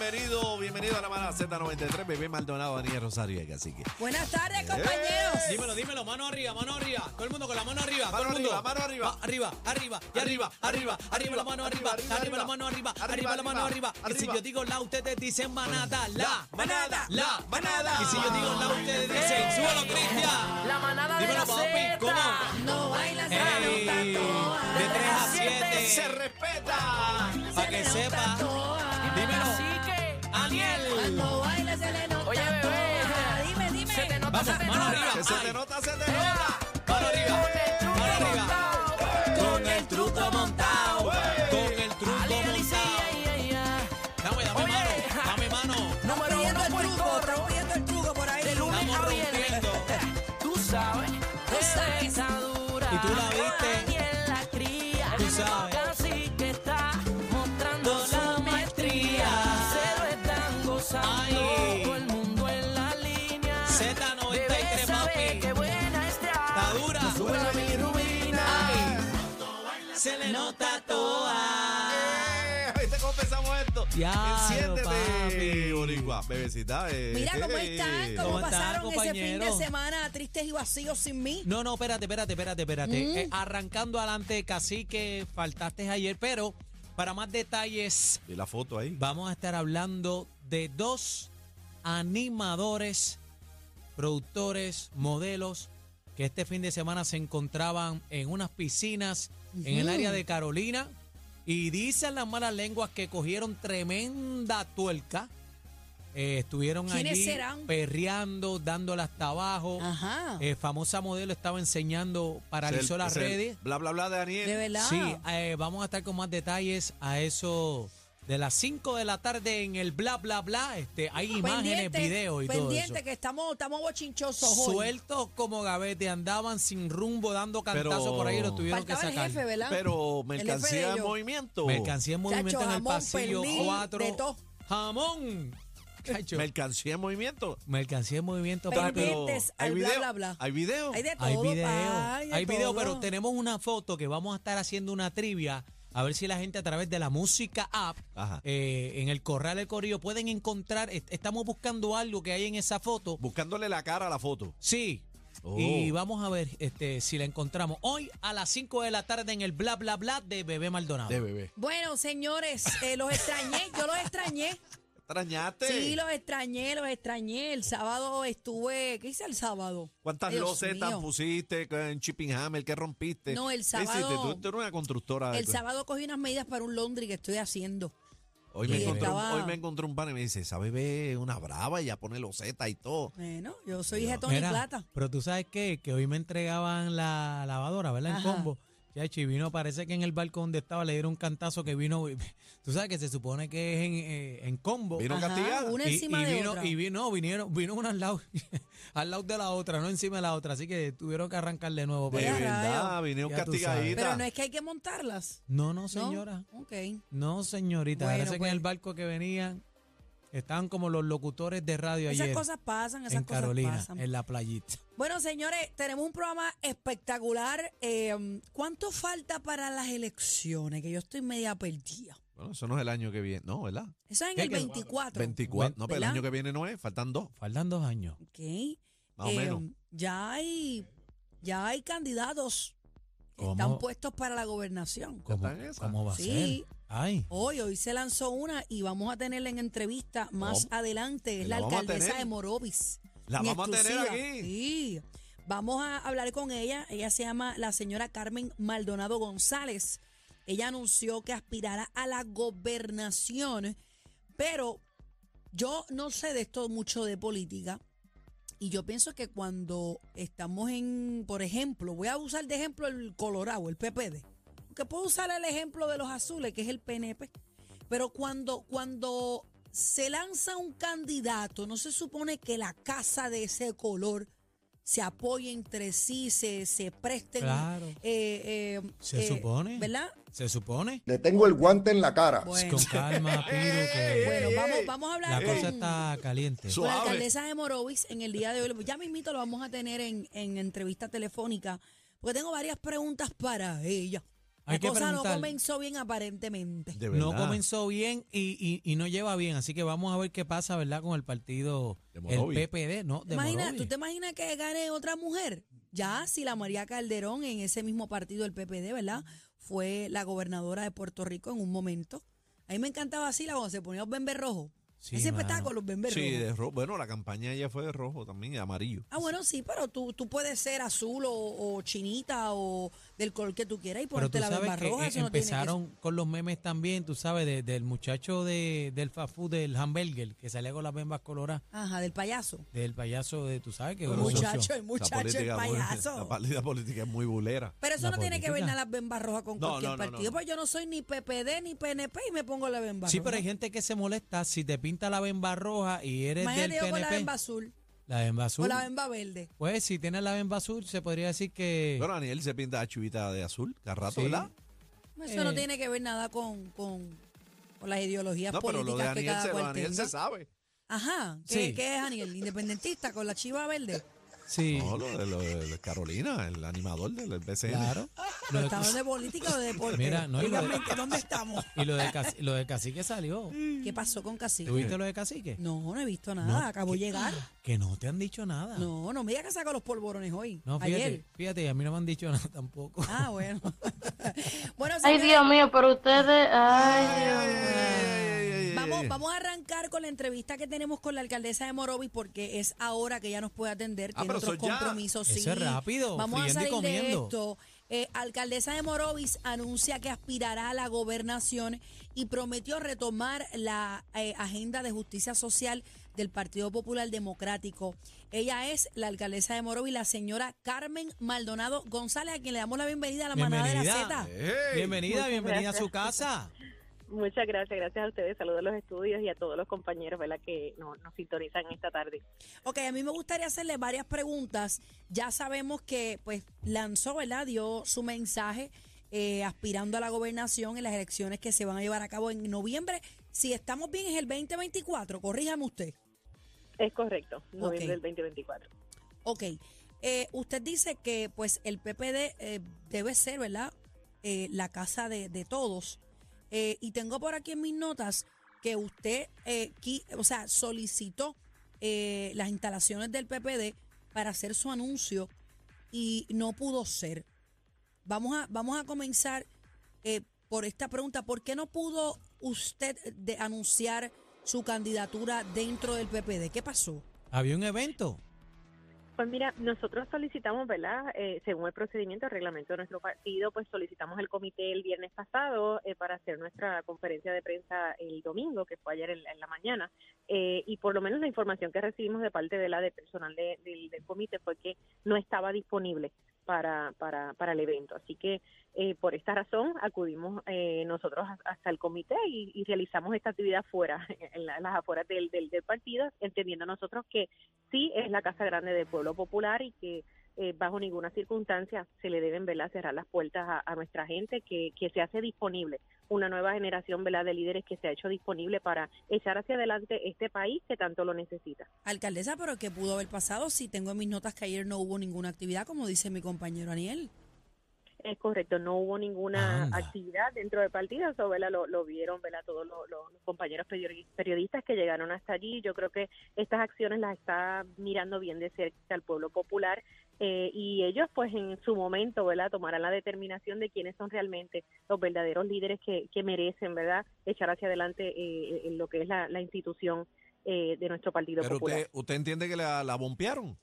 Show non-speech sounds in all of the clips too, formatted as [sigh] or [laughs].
Bienvenido, bienvenido a la manada Z93. Bebé Maldonado, Daniel Rosario así que. Buenas tardes, compañeros. Dímelo, dímelo, mano arriba, mano arriba. Todo el mundo con la mano arriba. Mano todo el mundo. arriba, mano arriba. Va, arriba, arriba, y arriba, arriba, arriba la mano arriba, arriba, arriba la mano arriba, arriba, arriba la mano arriba, arriba. Y si yo digo la, ustedes dicen manada, la, manada, la, manada. Y si yo digo la, ustedes dicen, súbelo, Cristian. La manada de Dímelo, la papi, Z. ¿cómo? No baila de tres a siete. Se respeta. Pa' que sepa. Vamos, mano arriba. Que se te nota, se te nota. Mano arriba, mano arriba. Con el truco montado, con el truco montado. Dame, dame mano, dame mano. Pidiendo el truco, pidiendo el truco por ahí. Estamos rompiendo. [laughs] Tú sabes. Esa dura. Y tú la viste. la cría. Tú sabes. Casi que está mostrando la maestría. Se lo están gozando. Se le nota toda. Eh, Hoy te confesamos esto. Diablo, Enciéndete. Boricua. Bebecita. eh. Mira cómo están, cómo, ¿Cómo están, pasaron ese fin de semana tristes y vacíos sin mí. No, no, espérate, espérate, espérate, espérate. Eh, arrancando adelante, casi que faltaste ayer, pero para más detalles, Y la foto ahí. vamos a estar hablando de dos animadores, productores, modelos que este fin de semana se encontraban en unas piscinas en el área de Carolina y dicen las malas lenguas que cogieron tremenda tuerca. Eh, estuvieron ¿Quiénes allí serán? perreando, dándole hasta abajo. Ajá. Eh, famosa modelo estaba enseñando, paralizó el- las redes. Bla, bla, bla de Daniel. de verdad. Sí, eh, vamos a estar con más detalles a eso de las 5 de la tarde en el bla bla bla. Este, hay imágenes, videos y todo pendiente eso. que estamos, estamos bochinchosos hoy. Sueltos como gavete, andaban sin rumbo, dando cantazos Pero- por ahí y los tuvieron que el sacar. jefe, ¿verdad? Pero El de mercancía en movimiento. Mercancía en movimiento Chacho, en el jamón, pasillo pernil, 4. de todo. Jamón. Chacho, Mercancía en movimiento. mercancía en movimiento. Pero-. Pendientes ¿Hay bla, video? bla, bla. ¿Hay video? Hay de todo, Hay video, pa, hay video, pero tenemos una foto que vamos a estar haciendo una trivia. A ver si la gente a través de la música app, eh, en el Corral del Corillo, pueden encontrar, est- estamos buscando algo que hay en esa foto. Buscándole la cara a la foto. Sí. Oh. Y vamos a ver este, si la encontramos hoy a las 5 de la tarde en el bla bla bla de Bebé Maldonado. De bebé. Bueno, señores, eh, los extrañé, yo los extrañé. ¿Extrañaste? Sí, los extrañé, los extrañé. El sábado estuve, ¿qué hice el sábado? ¿Cuántas Dios losetas mío. pusiste en Chipping Hammer? ¿Qué rompiste? No, el ¿Qué sábado- hiciste? Tú, tú eres una constructora. de El sábado cogí unas medidas para un laundry que estoy haciendo. Hoy me, encontré estaba- hoy me encontré un pan y me dice, esa bebé es una brava y ya pone loseta y todo. Bueno, yo soy hija de Tony Plata. Pero tú sabes qué, que hoy me entregaban la lavadora, ¿verdad? En combo. Chacho, y vino, parece que en el barco donde estaba le dieron un cantazo que vino. [laughs] Tú sabes que se supone que es en, eh, en combo. Vino Ajá, castigada. una y, encima y de vino, otra. y vino, no, vinieron, vino una al lado, [laughs] al lado de la otra, no encima de la otra. Así que tuvieron que arrancar de nuevo. De verdad, vinieron castigaditas. Pero no es que hay que montarlas. No, no, ¿no? señora. Ok. No, señorita. Bueno, Parece que pues. en el barco que venían. Estaban como los locutores de radio Esas ayer cosas pasan, esas en cosas Carolina, pasan. en la playita. Bueno, señores, tenemos un programa espectacular. Eh, ¿Cuánto falta para las elecciones? Que yo estoy media perdida. Bueno, eso no es el año que viene. No, ¿verdad? Eso es en ¿Qué, el qué? 24. 24. No, pero el año que viene no es. Faltan dos. Faltan dos años. Ok. Más o Eh, menos. Ya hay, ya hay candidatos que ¿Cómo? están puestos para la gobernación. ¿Cómo, cómo va a Sí. ser? Ay, Hoy, hoy se lanzó una y vamos a tenerla en entrevista más ¿Cómo? adelante. Es ¿La alcaldesa de Morovis. La vamos a tener aquí. Sí. Vamos a hablar con ella. Ella se llama la señora Carmen Maldonado González. Ella anunció que aspirará a la gobernación, pero yo no sé de esto mucho de política. Y yo pienso que cuando estamos en, por ejemplo, voy a usar de ejemplo el Colorado, el PPD. Que puedo usar el ejemplo de los azules, que es el PNP. Pero cuando, cuando se lanza un candidato, no se supone que la casa de ese color se apoye entre sí, se, se presten. Claro. eh, eh, Se eh, supone. ¿Verdad? ¿se supone? Le tengo el guante en la cara. Bueno, Con calma, [laughs] pido que bueno vamos, vamos a la hablar cosa con, está caliente. Con la alcaldesa de Morovis en el día de hoy. Ya mismito lo vamos a tener en, en entrevista telefónica, porque tengo varias preguntas para ella. La que cosa no comenzó bien aparentemente. De No comenzó bien y, y, y no lleva bien, así que vamos a ver qué pasa, ¿verdad? Con el partido, el. PPD, ¿no? De Imagina. ¿Tú te imaginas que gane otra mujer? Ya, si la María Calderón en ese mismo partido del PPD, ¿verdad? Fue la gobernadora de Puerto Rico en un momento. A mí me encantaba así la cuando se ponía los bembes rojos. Sí, Ese mano. espectáculo, los bembes Sí, de rojo. Bueno, la campaña ya fue de rojo también, y amarillo. Ah, bueno, sí, pero tú, tú puedes ser azul o, o chinita o del color que tú quieras y ponerte la bemba roja. eh, Eso no tiene que empezaron con los memes también, tú sabes, de- del muchacho de, del food, del hamburger, que salía con las bembas coloradas, Ajá, del payaso. del payaso de, tú sabes, que El muchacho, el muchacho, el política payaso. la política política es muy bulera. Pero eso La no tiene que ver política. nada las bembas rojas con No, cualquier no, partido. Pues yo no soy ni PPD ni PNP y me pongo la bemba Sí, roja. pero hay gente que se molesta si te pinta la bemba roja y eres Imagínate del yo con la PNP. bemba azul La bemba o azul. la bemba verde. Pues si tienes la bemba azul, se podría decir que... Bueno, Daniel se pinta la chivita de azul, cada rato, Sí. ¿verdad? Eso no Eh. tiene que ver nada con, con, con las ideologías No, pero lo de políticas que Daniel, cada se, lo de cual Daniel tenga. se sabe. Ajá. ¿Qué, Sí. qué es, Daniel? ¿Independentista con la chiva verde? Sí, No, lo de, lo de Carolina, el animador del BCN. claro. Lo de- ¿Estamos de política o de deporte? Mira, no, y lo de- ¿dónde estamos? y lo de, Caci- lo de Cacique salió. ¿Qué pasó con Cacique? ¿Tuviste lo de Cacique? No, no he visto nada. No, Acabo de llegar. Que no te han dicho nada. No, no me digas que saco los polvorones hoy. No, fíjate, Ayer. fíjate, a mí no me han dicho [laughs] nada tampoco. Ah, bueno. [laughs] bueno, Ay, Dios mío, pero ustedes. Ay, Dios mío. Vamos, vamos a arrancar con la entrevista que tenemos con la alcaldesa de Morovis porque es ahora que ella nos puede atender. Ah, Tiene otros compromisos. Eso sí. es rápido, Vamos a y salir de esto. Eh, alcaldesa de Morovis anuncia que aspirará a la gobernación y prometió retomar la eh, agenda de justicia social del Partido Popular Democrático. Ella es la alcaldesa de Morovis, la señora Carmen Maldonado González, a quien le damos la bienvenida a la manada de la Bienvenida. Z. Bienvenida, bienvenida a su casa. Muchas gracias, gracias a ustedes. Saludos a los estudios y a todos los compañeros ¿verdad? que nos, nos sintonizan esta tarde. Ok, a mí me gustaría hacerle varias preguntas. Ya sabemos que pues lanzó, ¿verdad? Dio su mensaje eh, aspirando a la gobernación en las elecciones que se van a llevar a cabo en noviembre. Si estamos bien es el 2024, corríjame usted. Es correcto, noviembre Ok. del 2024. Ok, eh, usted dice que pues el PPD eh, debe ser, ¿verdad? Eh, la casa de, de todos. Eh, y tengo por aquí en mis notas que usted, eh, o sea, solicitó eh, las instalaciones del PPD para hacer su anuncio y no pudo ser. Vamos a, vamos a comenzar eh, por esta pregunta. ¿Por qué no pudo usted de anunciar su candidatura dentro del PPD? ¿Qué pasó? Había un evento. Pues mira, nosotros solicitamos, ¿verdad? Eh, según el procedimiento, el reglamento de nuestro partido, pues solicitamos el comité el viernes pasado eh, para hacer nuestra conferencia de prensa el domingo, que fue ayer en, en la mañana. Eh, y por lo menos la información que recibimos de parte de la de personal de- del, del comité fue que no estaba disponible para, para, para el evento. Así que eh, por esta razón acudimos eh, nosotros hasta el comité y, realizamos esta actividad fuera, [laughs] en, en las afueras del, del, del partido, entendiendo nosotros que sí es la Casa Grande del Pueblo Popular y que eh, bajo ninguna circunstancia se le deben ¿verdad? cerrar las puertas a, nuestra gente, que, que se hace disponible una nueva generación ¿verdad? de líderes que se ha hecho disponible para echar hacia adelante este país que tanto lo necesita. Alcaldesa, pero ¿qué pudo haber pasado si tengo en mis notas que ayer no hubo ninguna actividad, como dice mi compañero Aniel? Es correcto, no hubo ninguna Anda. actividad dentro del partido, eso. Lo, lo vieron ¿verdad? todos los, compañeros periodi- periodistas que llegaron hasta allí. Yo creo que estas acciones las está mirando bien de cerca el pueblo popular eh, y ellos pues en su momento ¿verdad? tomarán la determinación de quiénes son realmente los verdaderos líderes que, que merecen ¿verdad? echar hacia adelante eh, en lo que es la, la institución eh, de nuestro Partido Pero Popular. usted, usted entiende que la, la bompearon.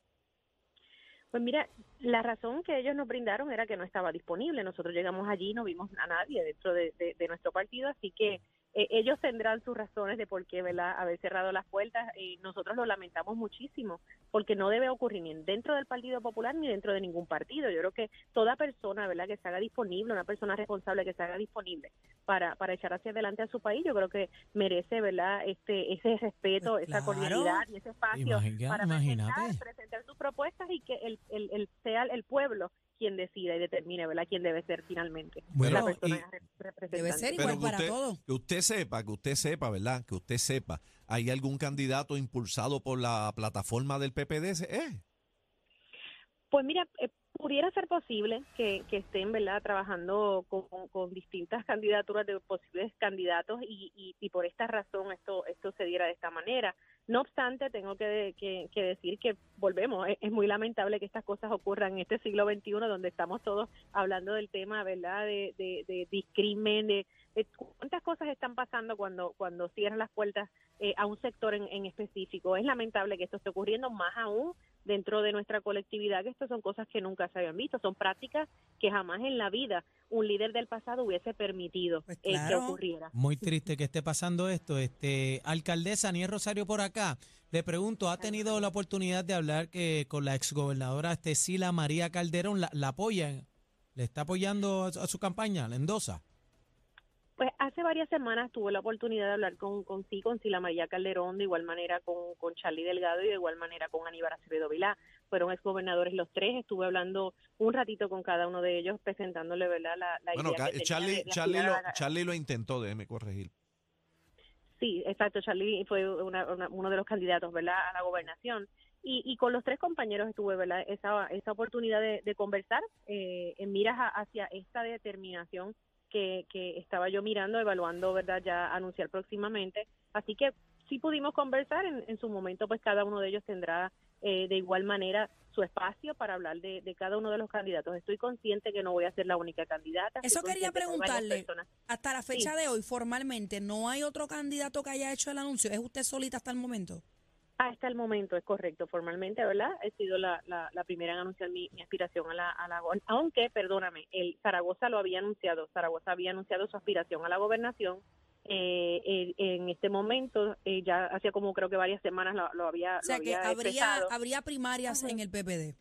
Pues mira, la razón que ellos nos brindaron era que no estaba disponible. Nosotros llegamos allí y no vimos a nadie dentro de, de- de nuestro partido, así que eh, ellos tendrán sus razones de por qué ¿verdad? haber cerrado las puertas. y nosotros lo lamentamos muchísimo, porque no debe ocurrir ni dentro del Partido Popular ni dentro de ningún partido. Yo creo que toda persona ¿verdad? que se haga disponible, una persona responsable que se haga disponible para, para echar hacia adelante a su país, yo creo que merece ¿verdad? este ese respeto, Pues esa cordialidad y ese espacio Imagina- para presentar sus propuestas y que el, el, el- sea el pueblo quien decida y determine, ¿verdad? Quién debe ser finalmente Bueno, la persona representante. Debe ser Pero igual que para usted, todo. que usted sepa, que usted sepa, ¿verdad? Que usted sepa, ¿hay algún candidato impulsado por la plataforma del PPD? ¿Eh? Pues mira, eh, pudiera ser posible que, que estén, ¿verdad?, trabajando con, distintas candidaturas de posibles candidatos y, y, por esta razón esto esto se diera de esta manera. No obstante, tengo que, decir que volvemos, es, muy lamentable que estas cosas ocurran en este siglo XXI donde estamos todos hablando del tema, ¿verdad?, de, de, de discrimen, de cuántas cosas están pasando cuando, cuando cierran las puertas eh, a un sector en, en específico. Es lamentable que esto esté ocurriendo más aún dentro de nuestra colectividad, que estas son cosas que nunca se habían visto, son prácticas que jamás en la vida un líder del pasado hubiese permitido Pues eh, que ocurriera. Muy triste que esté pasando esto. Este, alcaldesa Aniel Rosario por acá. Le pregunto, ¿ha tenido la oportunidad de hablar que con la exgobernadora este, Sila María Calderón? ¿La, la apoya? ¿Le está apoyando a, su- a su campaña? ¿La endosa? Pues hace varias semanas tuve la oportunidad de hablar con, con sí, con Sila María Calderón, de igual manera con, con Charlie Delgado y de igual manera con Aníbal Acevedo Vilá. Fueron exgobernadores los tres, estuve hablando un ratito con cada uno de ellos, presentándole ¿verdad? la, la Bueno, idea tenía Charlie, Charlie, lo, Charlie lo intentó, déjeme corregir. Sí, exacto. Charlie fue una- una- uno de los candidatos, ¿verdad?, a la gobernación. Y, y con los tres compañeros estuve, ¿verdad?, esa, esa oportunidad de, de conversar eh, en miras a- hacia esta determinación que, que estaba yo mirando, evaluando, ¿verdad?, ya anunciar próximamente. Así que sí pudimos conversar. En, en su momento, pues cada uno de ellos tendrá eh, de igual manera su espacio para hablar de, de cada uno de los candidatos. Estoy consciente que no voy a ser la única candidata. Eso quería que preguntarle. Hasta la fecha de hoy, formalmente, ¿no hay otro candidato que haya hecho el anuncio? ¿Es usted solita hasta el momento? Hasta el momento es correcto, formalmente, ¿verdad? He sido la, la, la primera en anunciar mi, mi aspiración a la, a la aunque, perdóname, el Zaragoza lo había anunciado, Zaragoza había anunciado su aspiración a la gobernación. eh, eh, en este momento, eh, ya hacía como creo que varias semanas lo, lo había, O sea lo que había habría, expresado. habría primarias en el PPD.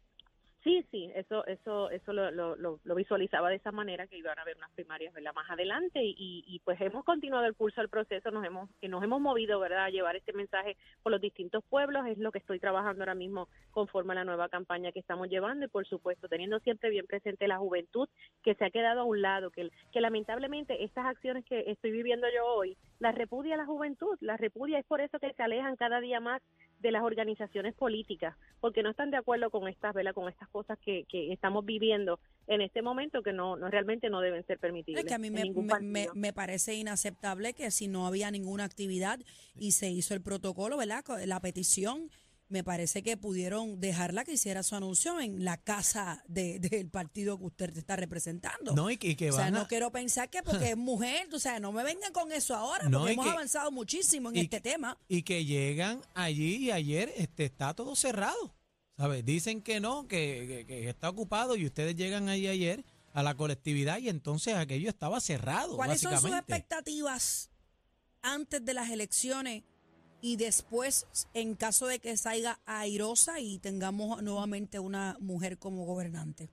Sí, sí, eso eso eso lo, lo, lo- visualizaba de esa manera que iban a haber unas primarias ¿verdad? más adelante. Y, y pues hemos continuado el curso del proceso, nos hemos que nos hemos movido verdad a llevar este mensaje por los distintos pueblos, es lo que estoy trabajando ahora mismo conforme a la nueva campaña que estamos llevando. Y por supuesto teniendo siempre bien presente la juventud que se ha quedado a un lado, que lamentablemente estas acciones que estoy viviendo yo hoy las repudia la juventud, las repudia, es por eso que se alejan cada día más de las organizaciones políticas, porque no están de acuerdo con estas, ¿verdad? con estas cosas que, que estamos viviendo en este momento que no, no realmente no deben ser permitibles. Es que a mí me, me- me- parece inaceptable que si no había ninguna actividad y se hizo el protocolo, ¿verdad? La petición, me parece que pudieron dejarla que hiciera su anuncio en la casa de- del partido que usted está representando. No, y que, y que o sea, van a- no quiero pensar que porque es mujer, o sea, no me vengan con eso ahora, No, porque hemos que- avanzado muchísimo en este tema. y que llegan allí y ayer este, está todo cerrado. ¿Sabes? Dicen que no, que, que- que está ocupado y ustedes llegan ahí ayer a la colectividad y entonces aquello estaba cerrado. ¿Cuáles son sus expectativas antes de las elecciones y después en caso de que salga airosa y tengamos nuevamente una mujer como gobernante?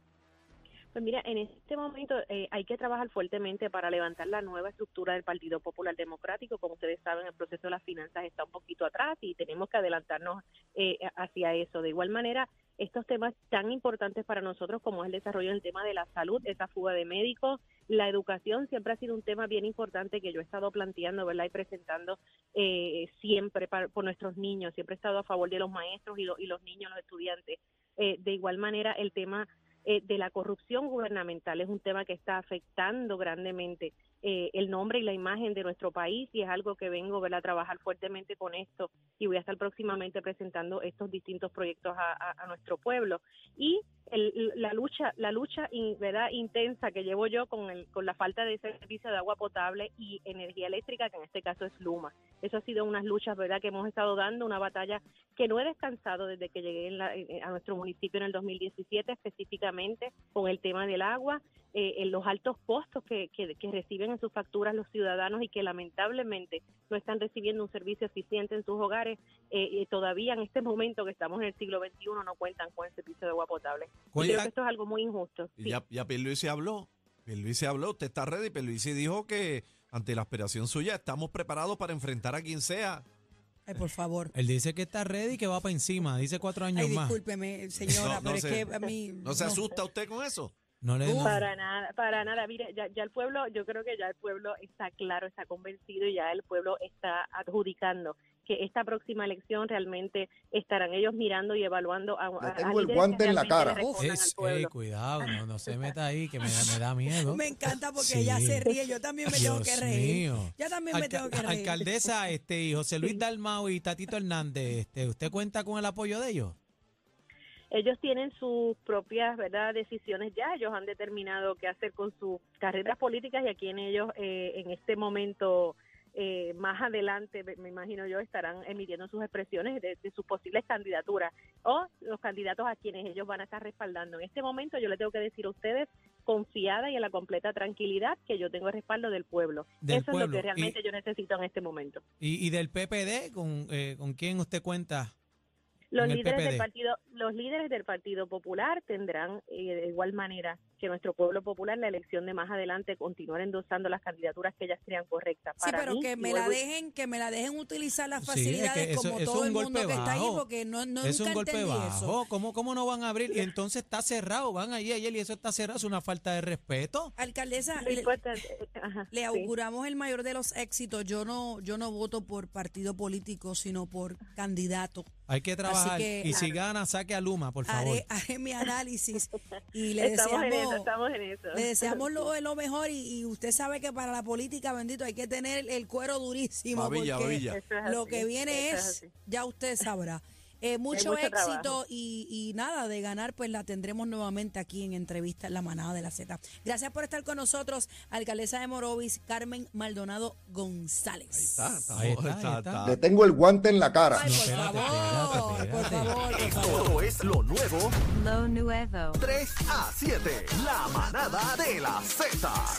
Pues mira, en este momento eh, hay que trabajar fuertemente para levantar la nueva estructura del Partido Popular Democrático. Como ustedes saben, el proceso de las finanzas está un poquito atrás y tenemos que adelantarnos eh, hacia eso. De igual manera, estos temas tan importantes para nosotros como es el desarrollo del tema de la salud, esa fuga de médicos, la educación siempre ha sido un tema bien importante que yo he estado planteando, ¿verdad? Y presentando eh, siempre por nuestros niños, siempre he estado a favor de los maestros y, lo- y los niños, los estudiantes. Eh, de igual manera, el tema eh, de la corrupción gubernamental es un tema que está afectando grandemente eh, el nombre y la imagen de nuestro país y es algo que vengo a trabajar fuertemente con esto y voy a estar próximamente presentando estos distintos proyectos a, nuestro pueblo. Y el- la lucha la lucha in- verdad intensa que llevo yo con el, con la falta de servicio de agua potable y energía eléctrica que en este caso es Luma. Eso ha sido unas luchas verdad que hemos estado dando una batalla que no he descansado desde que llegué en la- a nuestro municipio en el 2017 específicamente con el tema del agua eh, en los altos costos que, que, que reciben en sus facturas los ciudadanos y que lamentablemente no están recibiendo un servicio eficiente en sus hogares eh, y todavía en este momento que estamos en el siglo XXI no cuentan con el servicio de agua potable. Y Oye, creo que esto es algo muy injusto. Y Sí. ya, ya Pierluisi habló. Pierluisi habló, usted está ready. Pierluisi dijo que ante la aspiración suya estamos preparados para enfrentar a quien sea. Ay, por favor. Él dice que está ready y que va para encima. Dice cuatro años Ay, más. discúlpeme, señora, No, no pero es se- que a mí... ¿No se asusta usted con eso? No le no. Para nada, para nada. Mire, ya, ya el pueblo, yo creo que ya el pueblo está claro, está convencido y ya el pueblo está adjudicando que esta próxima elección realmente estarán ellos mirando y evaluando a, a- a tengo el guante en la cara. Es, ey, pueblo. cuidado, no, no se meta ahí, que me, da- me da miedo. [laughs] Me encanta porque Sí. ella se ríe, yo también me tengo Dios que reír. mío. Yo también me Alca- tengo que reír. Alcaldesa, este, y José Luis Dalmau y Tatito Hernández, este, ¿usted cuenta con el apoyo de ellos? Ellos tienen sus propias verdad decisiones ya ellos han determinado qué hacer con sus carreras políticas y a quién ellos eh, en este momento eh, más adelante me imagino yo estarán emitiendo sus expresiones de, de sus posibles candidaturas o los candidatos a quienes ellos van a estar respaldando. En este momento yo le tengo que decir a ustedes confiada y en la completa tranquilidad que yo tengo el respaldo del pueblo. Del eso es lo que realmente Y- yo necesito en este momento. Y, y del PPD, ¿con, eh, ¿con quién usted cuenta? Los líderes del partido, los líderes del Partido Popular tendrán eh, de igual manera que nuestro pueblo popular la elección de más adelante continuar endosando las candidaturas que ellas crean correctas. Sí, pero mí, que me la dejen, que me la dejen utilizar las Sí, es que facilidades eso- como eso todo el un mundo que está ahí, porque no, no es nunca un golpe entendí bajo. eso. ¿Cómo, ¿Cómo no van a abrir? Y entonces está cerrado. Van allí ayer y eso está cerrado. Es una falta de respeto. Alcaldesa, le, eh, ajá, le sí. auguramos el mayor de los éxitos. Yo no, yo no voto por partido político, sino por candidato. Hay que trabajar. que, y si gana, saque a Luma, por favor. Haré, [laughs] haré mi análisis y le estamos en eso, deseamos, estamos en eso. le deseamos lo, lo mejor y, y usted sabe que para la política, bendito, hay que tener el cuero durísimo. Babilla, porque babilla. Lo que viene eso es, ya usted sabrá. Eh, mucho, mucho éxito trabajo. y, y nada, de ganar, pues la tendremos nuevamente aquí en entrevista en la manada de la Z. Gracias por estar con nosotros, alcaldesa de Morovis, Carmen Maldonado González. Está, está, Ahí está, ahí está, está. está. Le tengo el guante en la cara. Ay, por espérate, favor, espérate, por espérate. favor, por favor. Todo es lo nuevo Lo nuevo. 3 a 7. La manada de la Z.